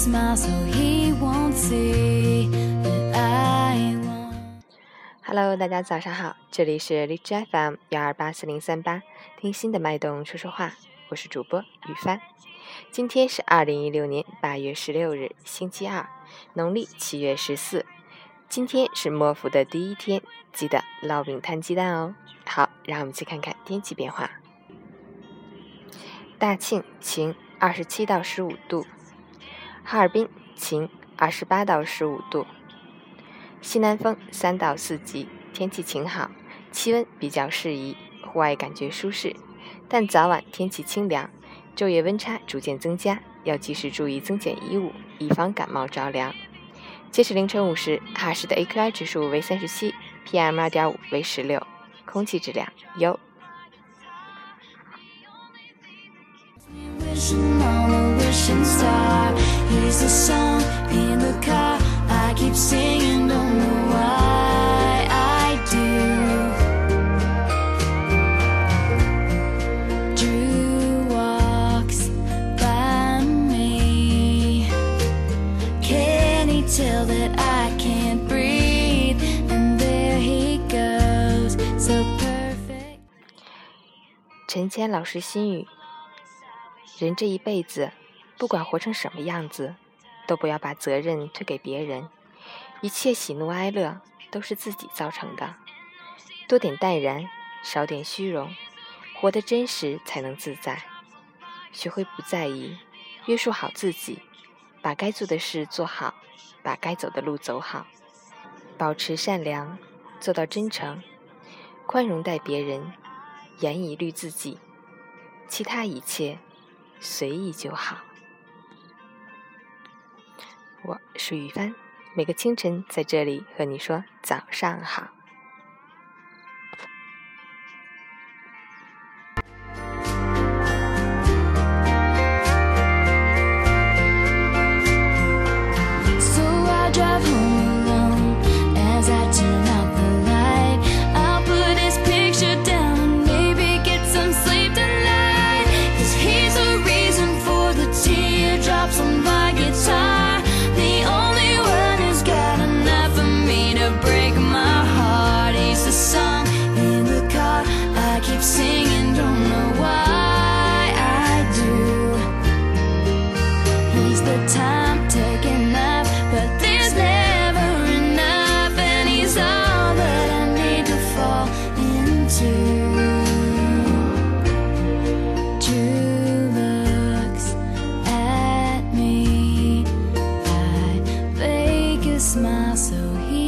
so he won't see that I want. Hello，大家早上好，这里是荔枝 FM 幺二八四零三八，听心的脉动说说话，我是主播雨帆。今天是二零一六年八月十六日，星期二，农历七月十四。今天是末伏的第一天，记得烙饼摊鸡蛋哦。好，让我们去看看天气变化。大庆晴，二十七到十五度；哈尔滨晴，二十八到十五度。西南风三到四级，天气晴好，气温比较适宜，户外感觉舒适。但早晚天气清凉，昼夜温差逐渐增加，要及时注意增减衣物，以防感冒着凉。截止凌晨五时，哈市的 AQI 指数为三十七，PM 二点五为十六，空气质量优。Wishing on a wishing star. Here's the song in the car. I keep singing, don't know why I do. Drew walks by me. Can he tell that I can't breathe? And there he goes, so perfect. 陈谦老师心语：人这一辈子， 不管活成什么样子，都不要把责任推给别人。一切喜怒哀乐都是自己造成的。多点淡然，少点虚荣，活得真实才能自在。学会不在意，约束好自己，把该做的事做好，把该走的路走好。保持善良，做到真诚，宽容待别人，严以律自己，其他一切随意就好。我是雨帆，每个清晨在这里和你说早上好。Smile so he.